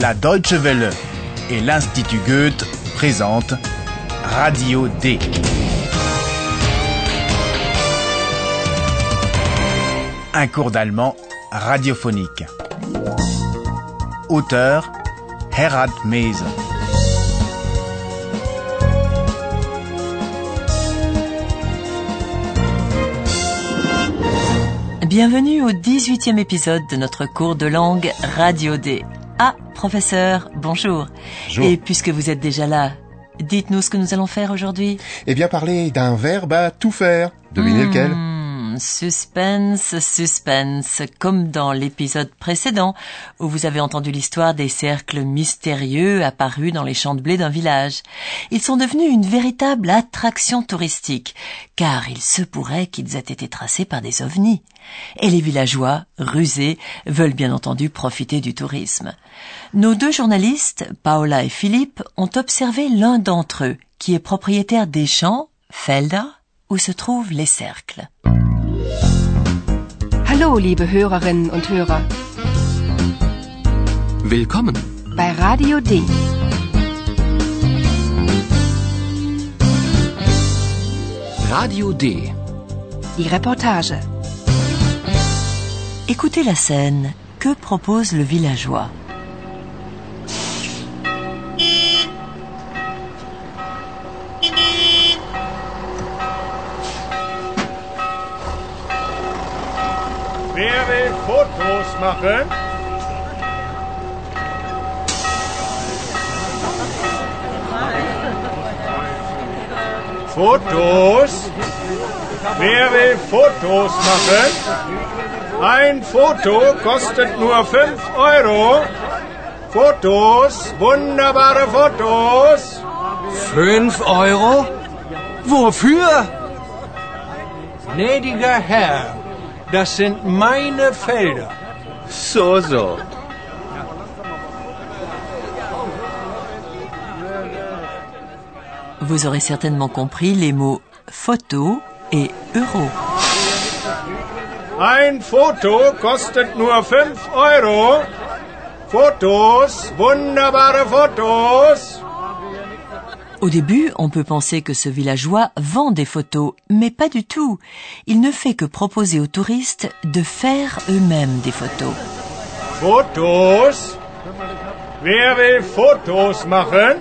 La Deutsche Welle et l'Institut Goethe présentent Radio D. Un cours d'allemand radiophonique. Auteur Herald Mese. Bienvenue au 18e épisode de notre cours de langue Radio D. Professeur, bonjour. Bonjour. Et puisque vous êtes déjà là, dites-nous ce que nous allons faire aujourd'hui. Eh bien, parler d'un verbe à tout faire. Devinez lequel? Hmm, suspense, suspense, comme dans l'épisode précédent où vous avez entendu l'histoire des cercles mystérieux apparus dans les champs de blé d'un village. Ils sont devenus une véritable attraction touristique, car il se pourrait qu'ils aient été tracés par des ovnis. Et les villageois, rusés, veulent bien entendu profiter du tourisme. Nos deux journalistes, Paola et Philippe, ont observé l'un d'entre eux, qui est propriétaire des champs, Felder, où se trouvent les cercles. Hallo, liebe Hörerinnen und Hörer, Willkommen. bei Radio D. Radio D. Die Reportage. Écoutez la scène. Que propose le villageois? Machen? Fotos? Wer will Fotos machen? Ein Foto kostet nur 5 Euro. Fotos, wunderbare Fotos. Fünf Euro? Wofür? Gnädiger Herr, das sind meine Felder. So, so. Vous aurez certainement compris les mots photo et euro. Ein Foto kostet nur 5 Euro. Fotos, wunderbare Fotos. Au début, on peut penser que ce villageois vend des photos, mais pas du tout. Il ne fait que proposer aux touristes de faire eux-mêmes des photos. Fotos? Wer will Fotos machen?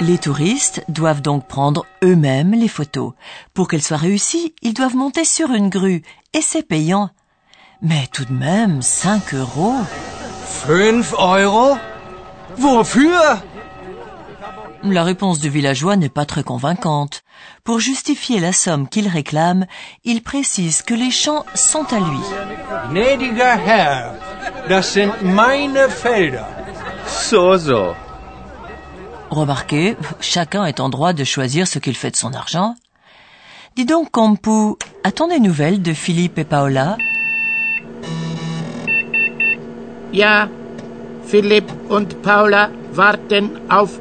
Les touristes doivent donc prendre eux-mêmes les photos. Pour qu'elles soient réussies, ils doivent monter sur une grue, et c'est payant. Mais tout de même, 5 euros. Fünf Euro? Wofür? La réponse du villageois n'est pas très convaincante. Pour justifier la somme qu'il réclame, il précise que les champs sont à lui. Gnädiger Herr, das sind meine Felder. So, so. Remarquez, chacun est en droit de choisir ce qu'il fait de son argent. Dis donc, Campu, a-t-on des nouvelles de Philippe et Paola? Ja, Philipp und Paula warten auf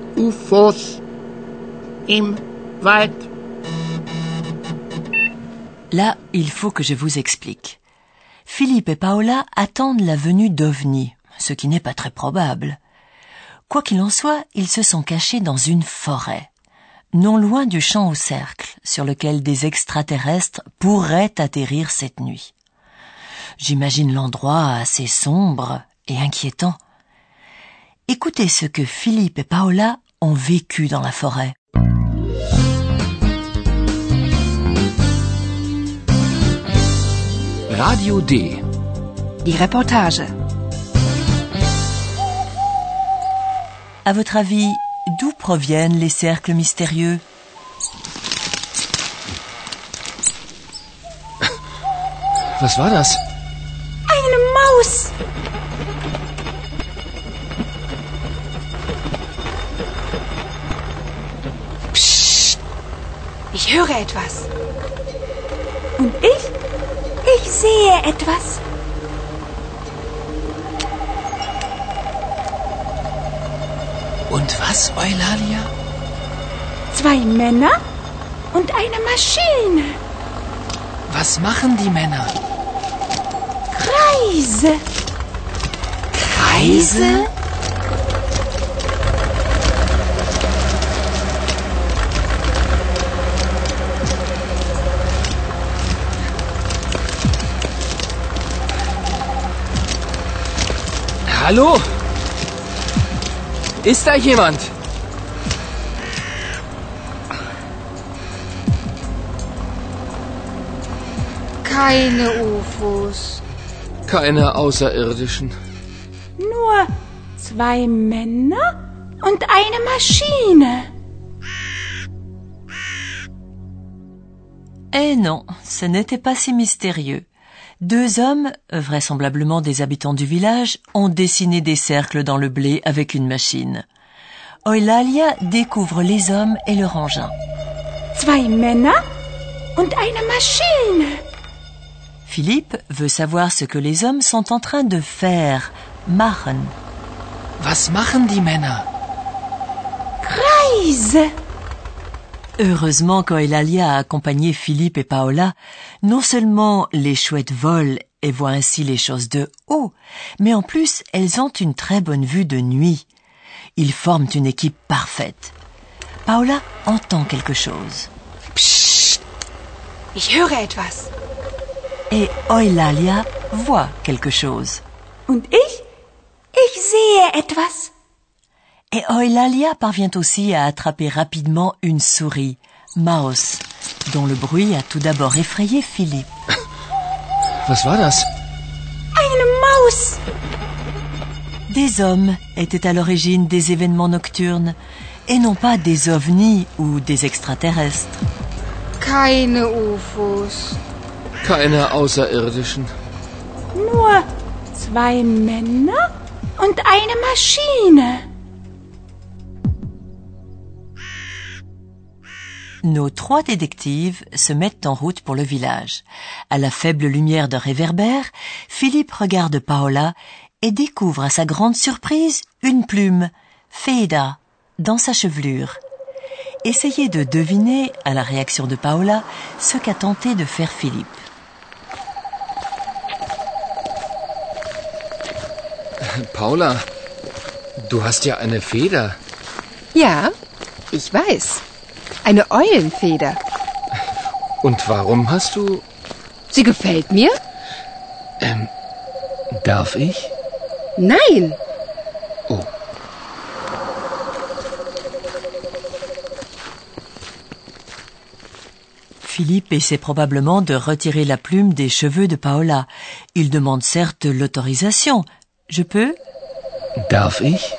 im Wald. Là, il faut que je vous explique. Philippe et Paola attendent la venue d'OVNI, ce qui n'est pas très probable. Quoi qu'il en soit, ils se sont cachés dans une forêt, non loin du champ au cercle, sur lequel des extraterrestres pourraient atterrir cette nuit. J'imagine l'endroit assez sombre et inquiétant. Écoutez ce que Philippe et Paola ont vécu dans la forêt. Radio D. Die Reportage. À votre avis, d'où proviennent les cercles mystérieux? Was war das? Eine Maus! Ich höre etwas. Und ich? Ich sehe etwas. Und was, Eulalia? Zwei Männer und eine Maschine. Was machen die Männer? Kreise. Reise? Hallo? Ist da jemand? Keine UFOs. Keine Außerirdischen. Nur zwei Männer und eine Maschine. Eh non, ce n'était pas si mystérieux. Deux hommes, vraisemblablement des habitants du village, ont dessiné des cercles dans le blé avec une machine. Eulalia découvre les hommes et leur engin. Zwei Männer und eine Maschine. Philippe veut savoir ce que les hommes sont en train de faire, machen. Was machen die Männer? Reise. Heureusement qu'Eulalia a accompagné Philippe et Paola, non seulement les chouettes volent et voient ainsi les choses de haut, mais en plus elles ont une très bonne vue de nuit. Ils forment une équipe parfaite. Paola entend quelque chose Psst. Ich höre etwas. et Eulalia voit quelque chose. Und ich? Ich sehe etwas. Et Eulalia parvient aussi à attraper rapidement une souris, Maus, dont le bruit a tout d'abord effrayé Philippe. Was war das? Eine Maus. Des hommes étaient à l'origine des événements nocturnes et non pas des ovnis ou des extraterrestres. Keine UFOs. Keine Außerirdischen. Nur zwei Männer und eine Maschine. Nos trois détectives se mettent en route pour le village. À la faible lumière d'un réverbère, Philippe regarde Paola et découvre à sa grande surprise une plume, Feda, dans sa chevelure. Essayez de deviner, à la réaction de Paola, ce qu'a tenté de faire Philippe. Paula, du hast ja eine Feder. Ja, ich weiß. Eine Eulenfeder. Und warum hast du... Sie gefällt mir? Ähm, darf ich? Nein. Oh. Philippe essaie probablement de retirer la plume des cheveux de Paola. Il demande certes l'autorisation. Je peux? Darf ich?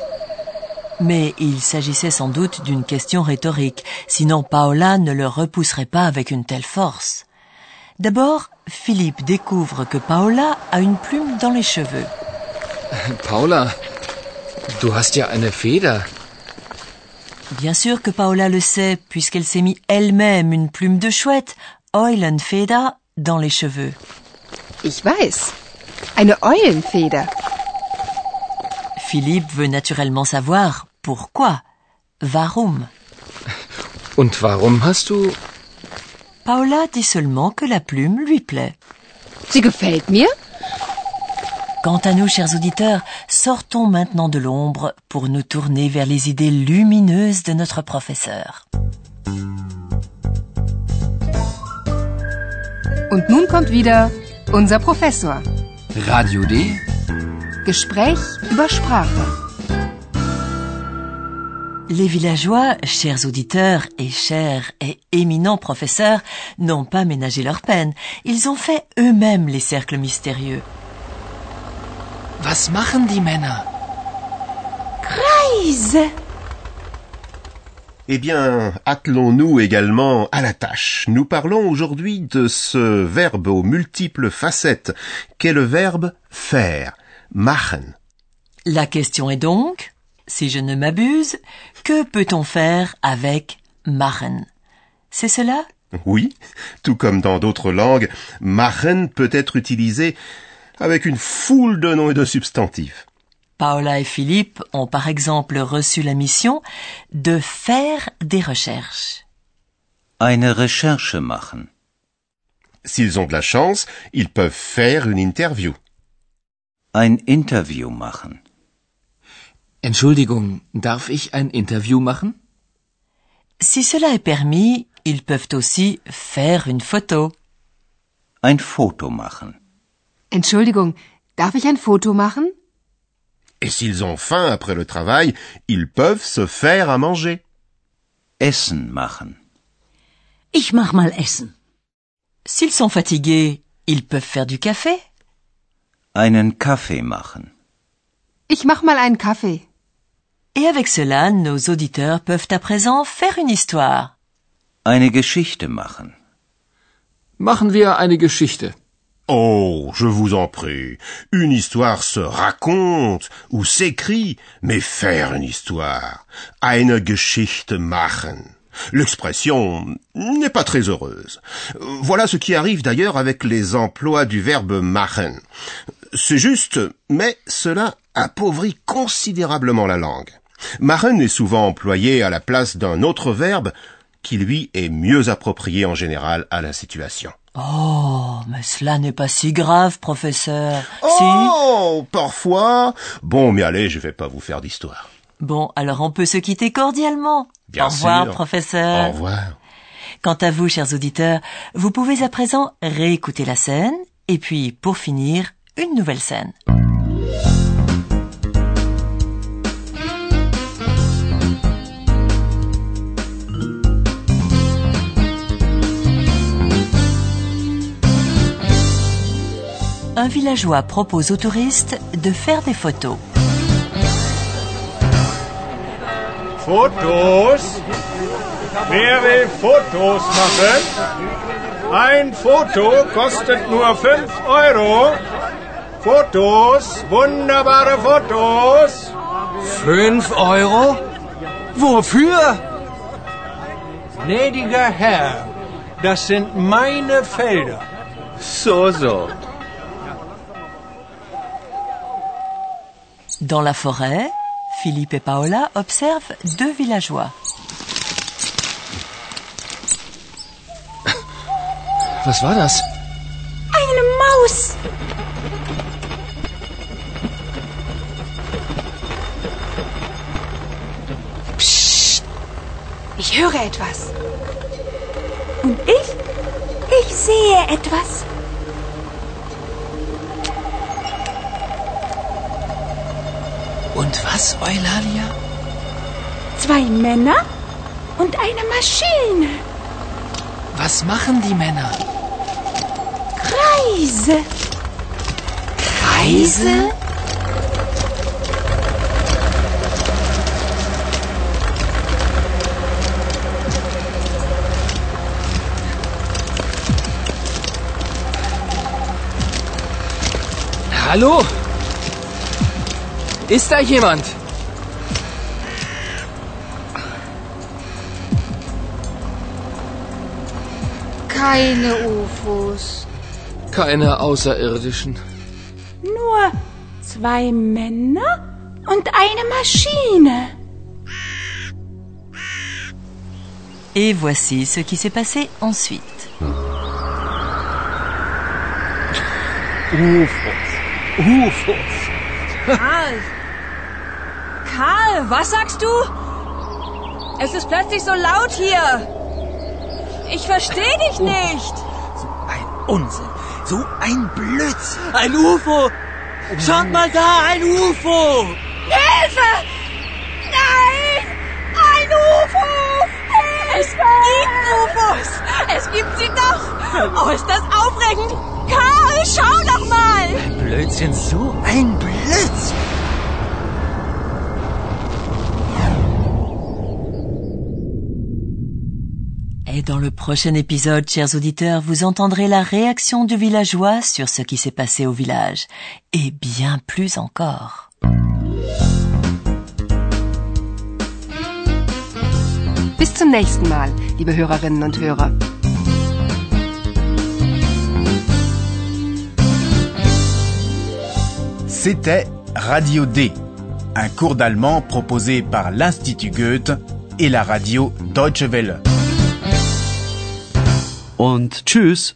Mais il s'agissait sans doute d'une question rhétorique, sinon Paola ne le repousserait pas avec une telle force. D'abord, Philippe découvre que Paola a une plume dans les cheveux. Paula, du hast ja eine Feder. Bien sûr que Paola le sait, puisqu'elle s'est mis elle-même une plume de chouette, Eulenfeder, dans les cheveux. Ich weiß. Eine Eulenfeder. Philippe veut naturellement savoir pourquoi? Warum Und warum hast du... Paola dit seulement que la plume lui plaît. Sie gefällt mir? Quant à nous, chers auditeurs, sortons maintenant de l'ombre pour nous tourner vers les idées lumineuses de notre professeur. Und nun kommt wieder unser Professor. Radio D? Gespräch über Sprache. Les villageois, chers auditeurs et chers et éminents professeurs, n'ont pas ménagé leur peine. Ils ont fait eux-mêmes les cercles mystérieux. Was machen die Männer? Reise. Eh bien, attelons-nous également à la tâche. Nous parlons aujourd'hui de ce verbe aux multiples facettes qu'est le verbe faire, machen. La question est donc, si je ne m'abuse, que peut-on faire avec machen C'est cela? Oui, tout comme dans d'autres langues, machen peut être utilisé avec une foule de noms et de substantifs. Paola et Philippe ont par exemple reçu la mission de faire des recherches. Eine Recherche machen. S'ils ont de la chance, ils peuvent faire une interview. Ein Interview machen. Entschuldigung, darf ich ein Interview machen? Si cela est permis, ils peuvent aussi faire une photo. Ein Foto machen. Entschuldigung, darf ich ein Foto machen? Et s'ils ont faim après le travail, ils peuvent se faire à manger. Essen machen. Ich mach mal Essen. S'ils sont fatigués, ils peuvent faire du café. Einen Kaffee machen. Ich mach mal einen Kaffee. Et avec cela, nos auditeurs peuvent à présent faire une histoire. Eine Geschichte machen. Machen wir eine Geschichte. Oh, je vous en prie. Une histoire se raconte ou s'écrit, mais faire une histoire. Eine Geschichte machen. L'expression n'est pas très heureuse. Voilà ce qui arrive d'ailleurs avec les emplois du verbe machen. C'est juste, mais cela appauvrit considérablement la langue. Machen est souvent employé à la place d'un autre verbe qui lui est mieux approprié en général à la situation. Oh, mais cela n'est pas si grave, professeur. Oh, parfois. Bon, mais allez, je vais pas vous faire d'histoire. Bon, alors on peut se quitter cordialement. Bien Au revoir, sûr. professeur. Au revoir. Quant à vous, chers auditeurs, vous pouvez à présent réécouter la scène et puis, pour finir, une nouvelle scène. Un villageois propose aux touristes de faire des photos. Fotos? Wer will Fotos machen? Ein Foto kostet nur 5 Euro. Fotos, wunderbare Fotos. Fünf Euro? Wofür? Gnädiger Herr, das sind meine Felder. So, so. Dans la forêt, Philippe et Paola observent deux villageois. Was war das? Eine Maus. Psst. Ich höre etwas. Und ich? Ich sehe etwas. Und was, Eulalia? Zwei Männer und eine Maschine. Was machen die Männer? Reise. Reise? Hallo? Ist da jemand? Keine UFOs. Keine Außerirdischen. Nur zwei Männer und eine Maschine. Et voici ce qui s'est passé ensuite. UFOs. UFOs. Karl! Karl, was sagst du? Es ist plötzlich so laut hier. Ich verstehe dich nicht. Ein Unsinn. So ein Blödsinn. Ein UFO. Schaut mal da, ein UFO. Hilfe! Nein! Ein UFO! Es gibt UFOs. Es gibt sie doch. Oh, ist das aufregend. Karl, schau doch mal. Blödsinn, so ein Blödsinn. Et dans le prochain épisode, chers auditeurs, vous entendrez la réaction du villageois sur ce qui s'est passé au village. Et bien plus encore. Bis zum nächsten Mal, liebe Hörerinnen und Hörer. C'était Radio D, un cours d'allemand proposé par l'Institut Goethe et la radio Deutsche Welle. Und tschüss.